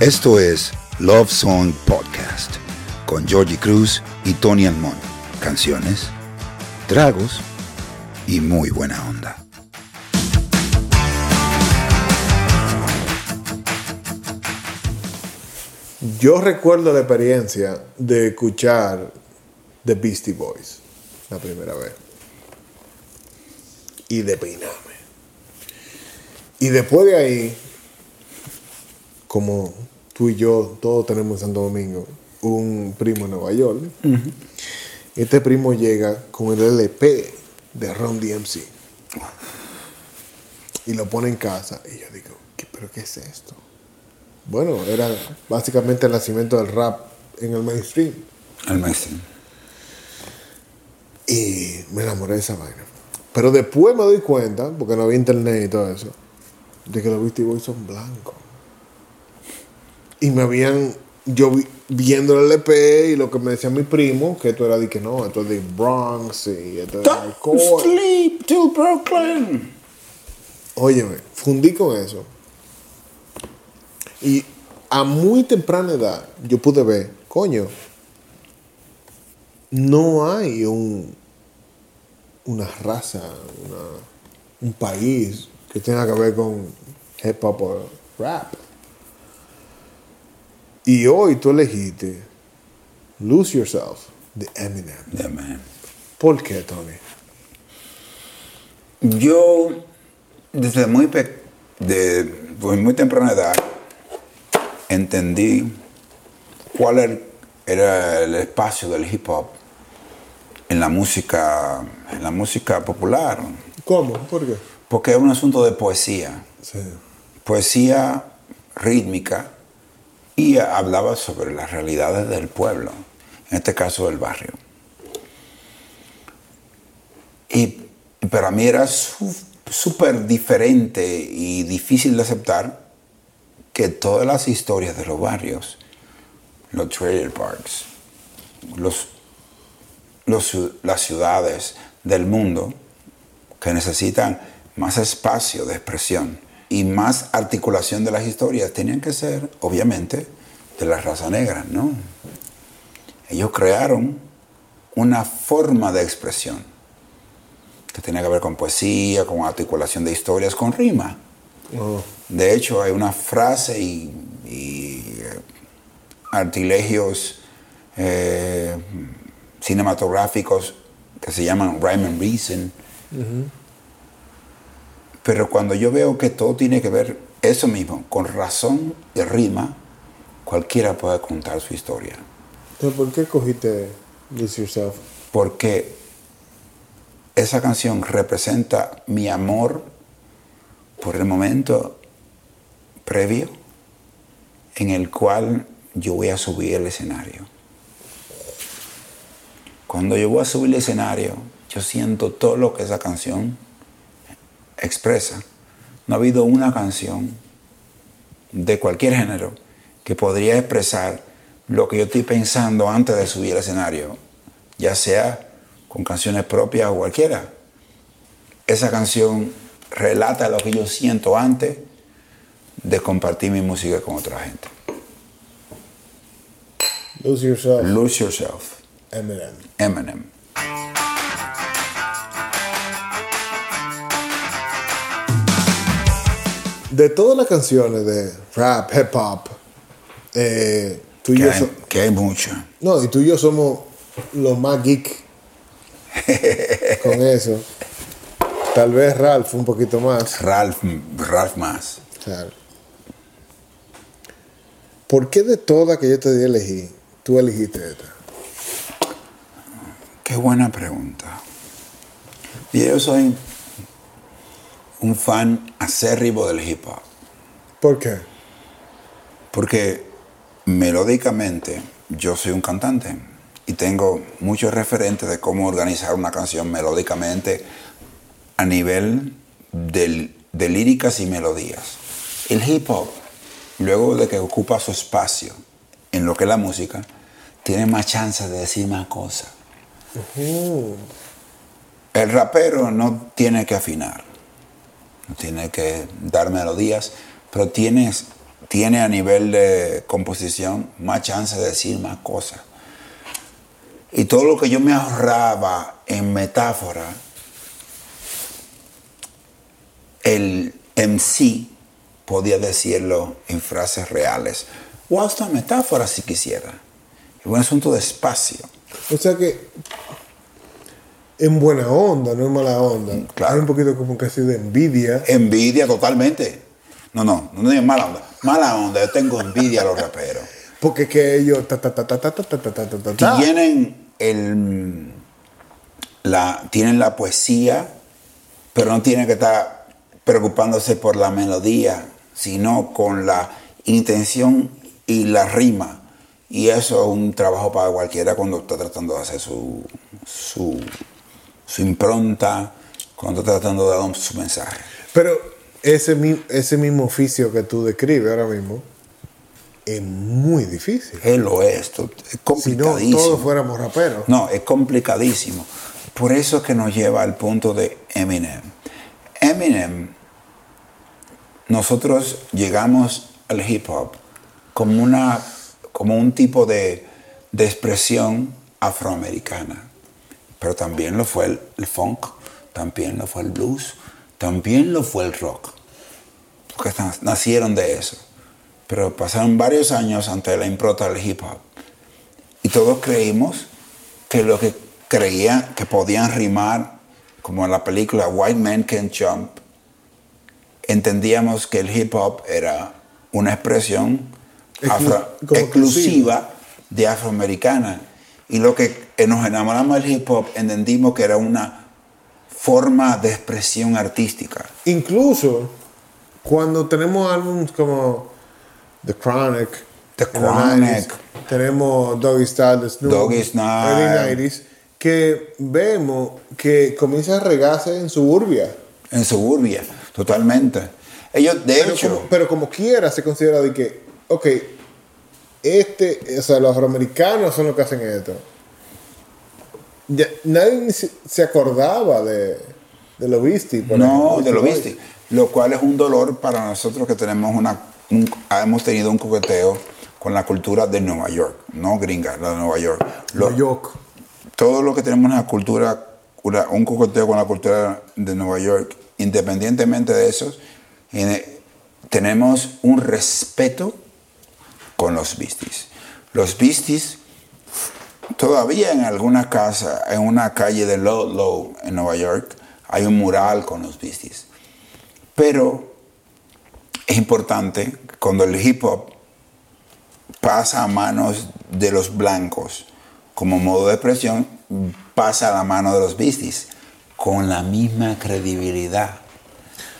Esto es Love Song Podcast con Georgie Cruz y Tony Almond. Canciones, tragos y muy buena onda. Yo recuerdo la experiencia de escuchar The Beastie Boys la primera vez. Y de peinarme. Y después de ahí, como tú y yo todos tenemos en Santo Domingo un primo en Nueva York, este primo llega con el LP de Ron DMC. Y lo pone en casa. Y yo digo, ¿qué, ¿pero qué es esto? Bueno, era básicamente el nacimiento del rap en el mainstream. El mainstream. Y me enamoré de esa vaina. Pero después me doy cuenta, porque no había internet y todo eso, de que los Beastie Boys son blancos. Y me habían, yo vi- viendo el LP y lo que me decía mi primo, que esto era de que no, esto es de Bronx y esto es de hardcore. sleep till Brooklyn. Óyeme, fundí con eso. Y a muy temprana edad yo pude ver, coño, no hay un, una raza, una- un país que tenga que ver con hip hop o rap. Y hoy tú elegiste Lose Yourself de Eminem. Yeah, man. ¿Por qué, Tony? Yo, desde muy, pe- de, pues, muy temprana edad, entendí cuál er- era el espacio del hip hop en la música, en la música popular, ¿Cómo? ¿Por qué? porque es un asunto de poesía, Sí. Poesía rítmica y hablaba sobre las realidades del pueblo, en este caso del barrio. Y para mí era súper diferente y difícil de aceptar que todas las historias de los barrios, los trailer parks, los, los las ciudades del mundo que necesitan más espacio de expresión y más articulación de las historias, tenían que ser, obviamente, de la raza negra, ¿no? Ellos crearon una forma de expresión que tenía que ver con poesía, con articulación de historias, con rima. Oh. De hecho, hay una frase y, y, eh, artilegios eh, cinematográficos que se llaman rhyme and reason. Pero cuando yo veo que todo tiene que ver eso mismo, con razón y rima, cualquiera puede contar su historia. Entonces, ¿por qué cogiste Lose Yourself? Porque esa canción representa mi amor por el momento previo en el cual yo voy a subir el escenario. Cuando yo voy a subir el escenario, yo siento todo lo que esa canción expresa. No ha habido una canción de cualquier género que podría expresar lo que yo estoy pensando antes de subir al escenario, ya sea con canciones propias o cualquiera. Esa canción relata lo que yo siento antes de compartir mi música con otra gente. Lose Yourself, Lose Yourself, Eminem. Eminem. De todas las canciones de rap, hip hop, eh, tú y Que yo hay, so- que hay mucho. no, y tú y yo somos los más geek con eso. Tal vez Ralph un poquito más. Ralph, Ralph más. Claro. ¿Por qué de todas que yo te di a elegir, tú elegiste esta? Qué buena pregunta. Y yo soy un fan acérrimo del hip hop. ¿Por qué? Porque melódicamente yo soy un cantante y tengo muchos referentes de cómo organizar una canción melódicamente a nivel del- de líricas y melodías. El hip hop, luego de que ocupa su espacio en lo que es la música, tiene más chance de decir más cosas. El rapero no tiene que afinar. Tiene que dar melodías, pero tienes, tiene a nivel de composición más chance de decir más cosas. Y todo lo que yo me ahorraba en metáfora, el MC podía decirlo en frases reales, o hasta metáfora si quisiera. Es un asunto de espacio. O sea que en buena onda, no en mala onda. Claro. Hay un poquito como casi de envidia. Envidia totalmente. No, no, no es mala onda. Mala onda, yo tengo envidia a los raperos. Porque que ellos ta, tienen el la tienen la poesía, pero no tienen que estar preocupándose por la melodía, sino con la intención y la rima. Y eso es un trabajo para cualquiera cuando está tratando de hacer su, su su impronta, cuando está tratando de dar su mensaje. Pero ese, ese mismo oficio que tú describes ahora mismo es muy difícil. Él lo es, esto es Si no, complicadísimo. todos fuéramos raperos. No, es complicadísimo. Por eso es que nos lleva al punto de Eminem. Eminem, nosotros llegamos al hip hop como, una, como un tipo de, de expresión afroamericana. Pero también lo fue el, el funk, también lo fue el blues, también lo fue el rock. Porque na- nacieron de eso. Pero pasaron varios años antes de la impronta del hip hop. Y todos creímos que lo que creían que podían rimar, como en la película White Man Can Jump, entendíamos que el hip hop era una expresión Exclu- afro- exclusiva de afroamericana. Y lo que nos enamoramos del hip hop, entendimos que era una forma de expresión artística. Incluso cuando tenemos álbumes como The Chronic, The Chronic. 90s, tenemos Doggy Style de Snoop, Doggy Style. early 90s, que vemos que comienza a regarse en suburbia. En suburbia, totalmente. Ellos, de Pero hecho, como, pero como quiera se considera de que, ok, este, o sea, los afroamericanos son los que hacen esto. Ya, nadie ni se, se acordaba de, de Beastie. por no, ejemplo, de lo viste. Lo cual es un dolor para nosotros que tenemos una, un- hemos tenido un coqueteo con la cultura de Nueva York, no gringa, la de Nueva York. Lo- New York. todo lo que tenemos una cultura, una- un coqueteo con la cultura de Nueva York, independientemente de eso, tenemos un respeto con los Beasties. Los Beasties, todavía en alguna casa, en una calle de Low Low en Nueva York, hay un mural con los Beasties. Pero es importante cuando el hip hop pasa a manos de los blancos como modo de expresión, pasa a la mano de los Beasties con la misma credibilidad.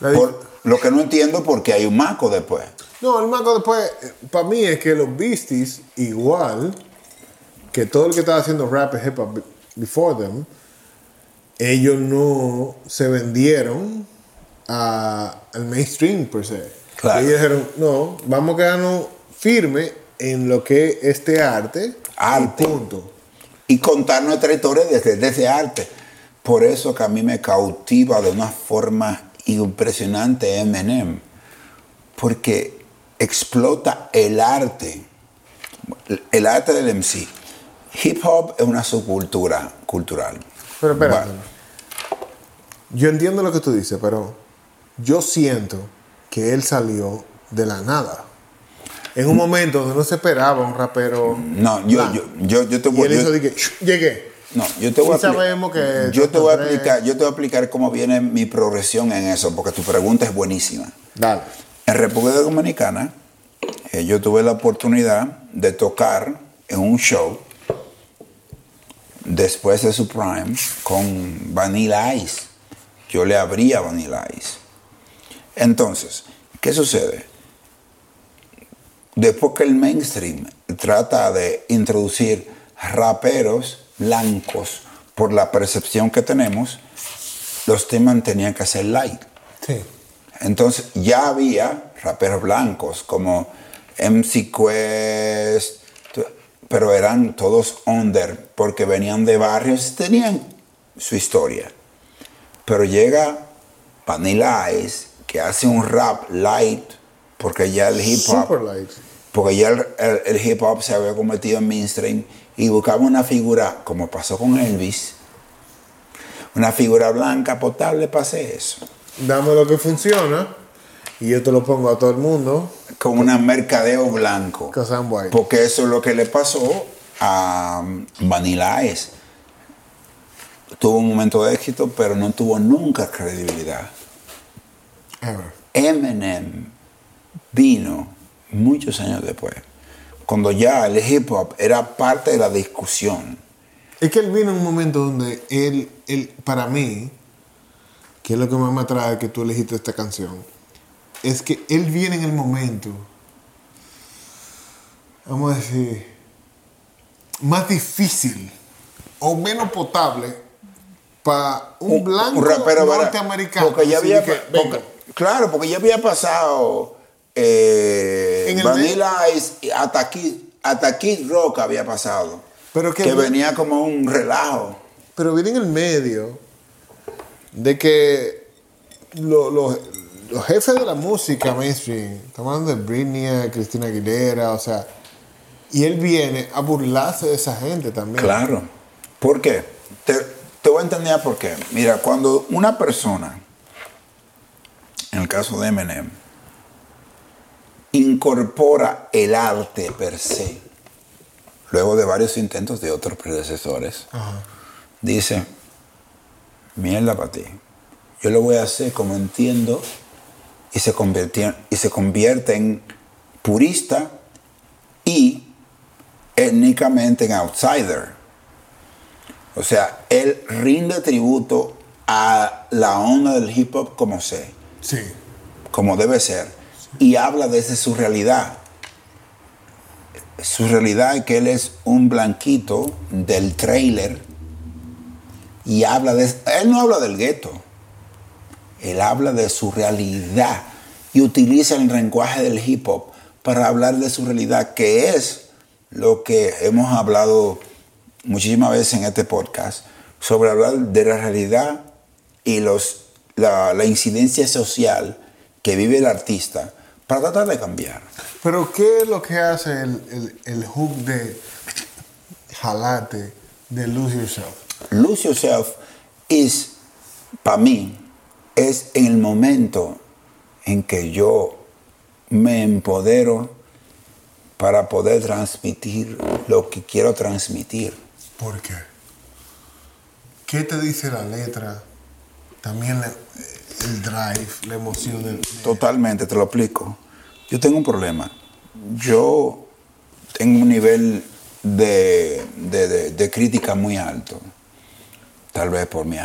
Por, lo que no entiendo porque hay un maco después. No, el maco después, para mí es que los Beasties, igual que todo el que estaba haciendo rap y hip hop be- before them, ellos no se vendieron a- al mainstream, per se. Claro. Ellos dijeron, no, vamos a quedarnos firmes en lo que es este arte. Arte. Y punto. y contar nuestra historia desde, desde ese arte. Por eso que a mí me cautiva de una forma impresionante Eminem, porque explota el arte, el arte del MC. Hip hop es una subcultura cultural. Pero espérate. Bueno, Yo entiendo lo que tú dices, pero yo siento que él salió de la nada. En un momento donde no se esperaba un rapero. no, yo, yo, yo, yo te Y voy él yo- hizo de que llegué. No, yo te voy a Y expli- sabemos que yo te voy a explicar, yo te voy a explicar cómo viene mi progresión en eso, porque tu pregunta es buenísima. Dale. En República Dominicana, eh, yo tuve la oportunidad de tocar en un show después de su prime con Vanilla Ice. Yo le abría Vanilla Ice. Entonces, ¿qué sucede? Después que el mainstream trata de introducir raperos blancos por la percepción que tenemos, los temas tenían que ser light. Sí. Entonces ya había raperos blancos como MC Quest, pero eran todos under porque venían de barrios, tenían su historia. Pero llega Vanilla Ice que hace un rap light, porque ya el hip hop, Super light. porque ya el, el- el hip hop se había convertido en mainstream y buscaba una figura, como pasó con Elvis, una figura blanca potable para hacer eso, Dame lo que funciona y yo te lo pongo a todo el mundo. con un mercadeo blanco. Porque eso es lo que le pasó a um, Vanilla Ice. Tuvo un momento de éxito, pero no tuvo nunca credibilidad. Ever. Eminem vino muchos años después, cuando ya el hip hop era parte de la discusión. Es que él vino en un momento donde él, él, para mí, que es lo que más me atrae que tú elegiste esta canción, es que él viene en el momento, vamos a decir, más difícil o menos potable para un, blanco rapero norteamericano. Porque ya había, que, porque- claro, porque ya había pasado eh, En el Vanilla Ice, hasta Kid Rock había pasado. Pero que- que venía como un relajo. Pero viene en el medio de que lo- lo- los jefes de la música mainstream, estamos hablando de Britney, Cristina Aguilera, o sea, y él viene a burlarse de esa gente también. Claro. ¿Por qué? Te, te voy a entender por qué. Mira, cuando una persona, en el caso de Eminem, incorpora el arte per se, luego de varios intentos de otros predecesores, Ajá. dice, mierda para ti. Yo lo voy a hacer como entiendo y se convierte, y se convierte en purista y étnicamente en outsider. O sea, él rinde tributo a la onda del hip hop como sé, Sí. como debe ser, y habla desde su realidad. Su realidad es que él es un blanquito del trailer y habla de... Él no habla del gueto, él habla de su realidad y utiliza el lenguaje del hip hop para hablar de su realidad, que es lo que hemos hablado muchísimas veces en este podcast, sobre hablar de la realidad y los, la, incidencia social que vive el artista para tratar de cambiar. Pero ¿qué es lo que hace el, el, el hook de jalate de Lose Yourself? Lose Yourself es, para mí, es en el momento en que yo me empodero para poder transmitir lo que quiero transmitir. ¿Por qué? ¿Qué te dice la letra? También el drive, la emoción del... Totalmente, te lo explico. Yo tengo un problema. Yo tengo un nivel de, de- de- de crítica muy alto. Tal vez por mi,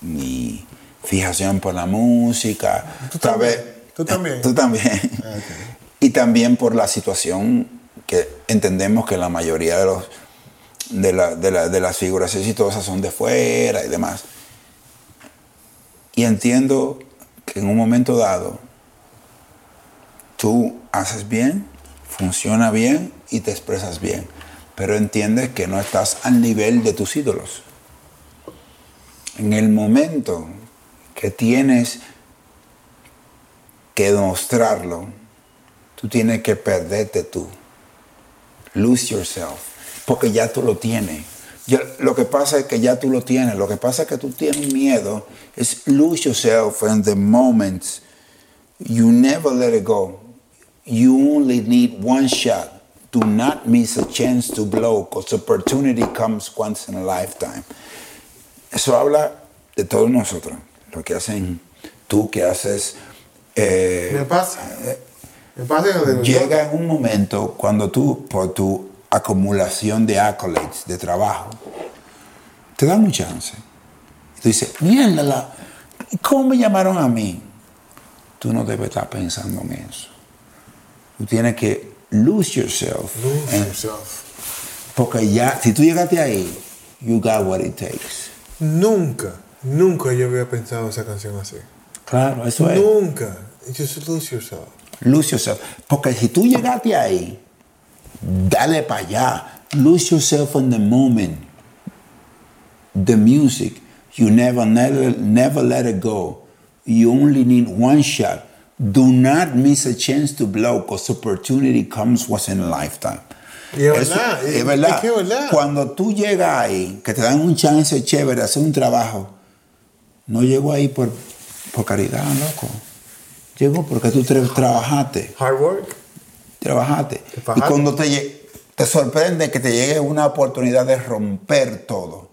mi fijación por la música. Tú tal también, vez- tú también. Tú también. Ah. Y también por la situación que entendemos que la mayoría de los de, la- de la- de las figuras exitosas son de fuera y demás. Y entiendo que en un momento dado tú haces bien, funciona bien y te expresas bien, pero entiendes que no estás al nivel de tus ídolos. En el momento que tienes que demostrarlo, tú tienes que perderte tú. Lose yourself. Porque ya tú lo tienes. Lo que pasa es que ya tú lo tienes. Lo que pasa es que tú tienes miedo. Es lose yourself in the moments. You never let it go. You only need one shot. Do not miss a chance to blow because opportunity comes once in a lifetime. Eso habla de todos nosotros. Lo que hacen tú, que haces... eh, Me pasa. Me pasa que Llega en un momento cuando tú, por tu acumulación de accolades, de trabajo, te dan un chance. Y tú dices, mierda, la- ¿cómo me llamaron a mí? Tú no debes estar pensando en eso. Tú tienes que lose yourself. Lose en- yourself. porque ya, si tú llegaste ahí, you got what it takes. Nunca, nunca yo había pensado esa canción así. Claro, eso es. Nunca. Just lose yourself. Lose yourself. Porque si tú llegaste ahí, dale para allá. Lose yourself in the moment. The music, you never, never, never let it go. You only need one shot. Do not miss a chance to blow because opportunity comes once in a lifetime. Y es Eso- verdad, es es- verdad. es que es verdad. Cuando tú llegas ahí, que te dan un chance chévere de hacer un trabajo, no llegó ahí por, por caridad, loco. Llegó porque tú tra- trabajaste Hard work. trabajaste. Y cuando te, te sorprende que te llegue una oportunidad de romper todo,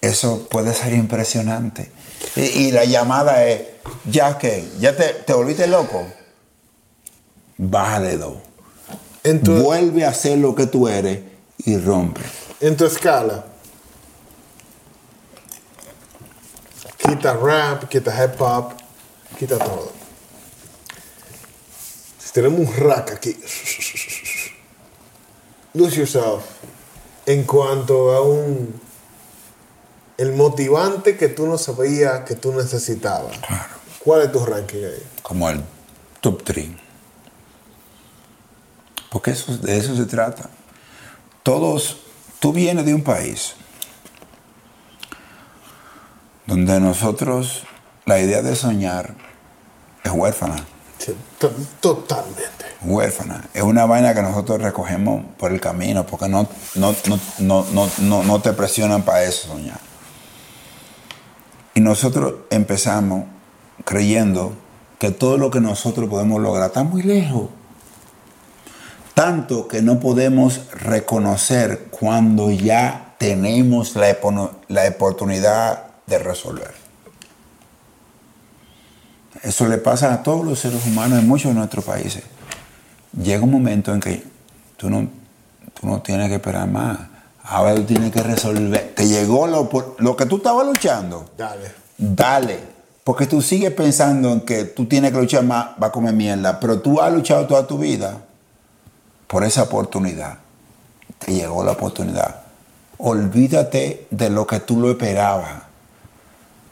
eso puede ser impresionante. Y, y la llamada es, ya que, ya te, te volviste loco, bájale dos. Tu, Vuelve a ser lo que tú eres y rompe. en tu escala. Quita rap, quita hip hop, quita todo. Si tenemos un rack aquí. Lose yourself. En cuanto a un. El motivante que tú no sabías que tú necesitabas. Claro. ¿Cuál es tu ranking ahí? Como el top 3. Porque eso, de eso se trata. Todos, tú vienes de un país donde nosotros la idea de soñar es huérfana. Sí, to- Totalmente. Huérfana. Es una vaina que nosotros recogemos por el camino porque no, no, no, no, no, no, no te presionan para eso soñar. Y nosotros empezamos creyendo que todo lo que nosotros podemos lograr está muy lejos. Tanto que no podemos reconocer cuando ya tenemos la, la oportunidad de resolver. Eso le pasa a todos los seres humanos en muchos de nuestros países. Llega un momento en que tú no, tú no tienes que esperar más. Ahora tú tienes que resolver. Te llegó lo, lo que tú estabas luchando. Dale. Dale. Porque tú sigues pensando en que tú tienes que luchar más, va a comer mierda. Pero tú has luchado toda tu vida por esa oportunidad. Te llegó la oportunidad. Olvídate de lo que tú lo esperabas.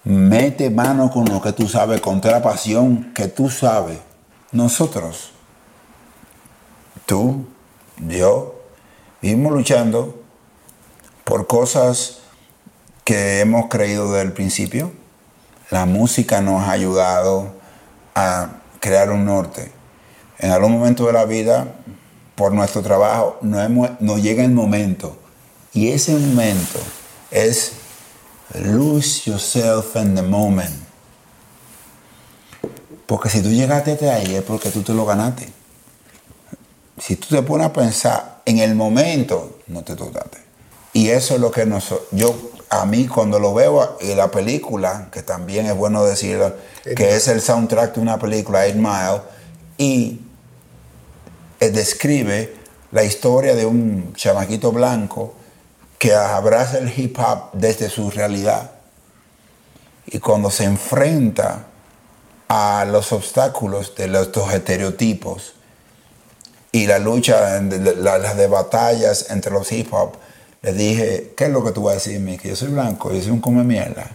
Mete mano con lo que tú sabes, con toda la pasión que tú sabes. Nosotros, tú, yo, vivimos luchando por cosas que hemos creído desde el principio. La música nos ha ayudado a crear un norte. En algún momento de la vida, por nuestro trabajo, nos, hemos- nos llega el momento. Y ese momento es lose yourself in the moment. Porque si tú llegaste hasta ahí es porque tú te lo ganaste. Si tú te pones a pensar en el momento, no te tocaste. Y eso es lo que nos, yo, a mí cuando lo veo en la película, que también es bueno decirlo, que es el soundtrack de una película, Eight Mile, y describe la historia de un chamaquito blanco que abraza el hip hop desde su realidad. Y cuando se enfrenta a los obstáculos de los, estos estereotipos y la lucha, las de batallas entre los hip hop, le dije, ¿qué es lo que tú vas a decirme? Que yo soy blanco, yo soy un come mierda.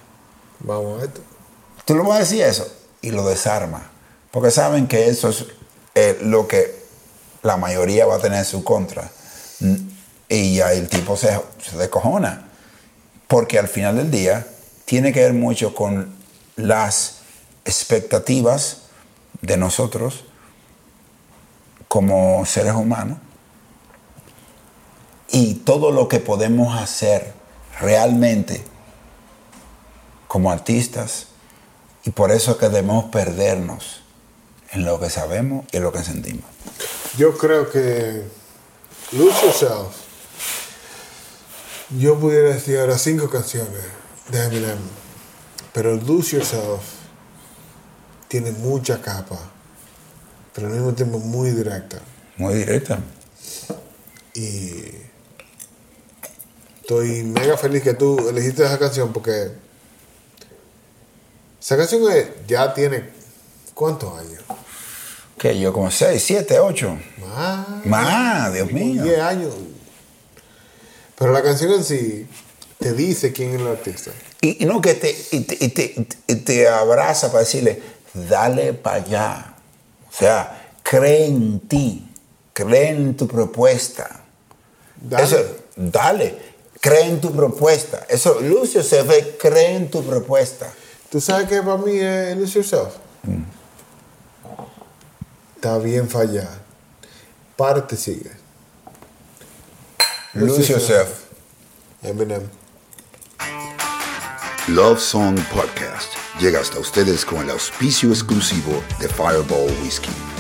Vamos a esto. Tú le vas a decir eso y lo desarma. Porque saben que eso es eh, lo que la mayoría va a tener en su contra. Y ya el tipo se, se descojona. Porque al final del día tiene que ver mucho con las expectativas de nosotros como seres humanos y todo lo que podemos hacer realmente como artistas y por eso es que debemos perdernos en lo que sabemos y en lo que sentimos. Yo creo que Lose Yourself. Yo pudiera decir ahora cinco canciones de Eminem, pero Lose Yourself tiene mucha capa, pero al mismo tiempo muy directa. Muy directa. Y estoy mega feliz que tú elegiste esa canción porque esa canción ya tiene ¿cuántos años? Que yo como 6, 7, 8. Más. Más, Dios mío. 10 años. Pero la canción en sí te dice quién es el artista. Y, y no que te, y te, y te- te abraza para decirle, dale para allá. O sea, cree en ti, cree en tu propuesta. Dale. Eso, dale, cree en tu propuesta. Eso, Lucio se ve, cree en tu propuesta. ¿Tú sabes qué para mí es Lose Yourself? Está bien fallado. Parte sigue. Lose Yourself. Eminem. Love Song Podcast llega hasta ustedes con el auspicio exclusivo de Fireball Whiskey.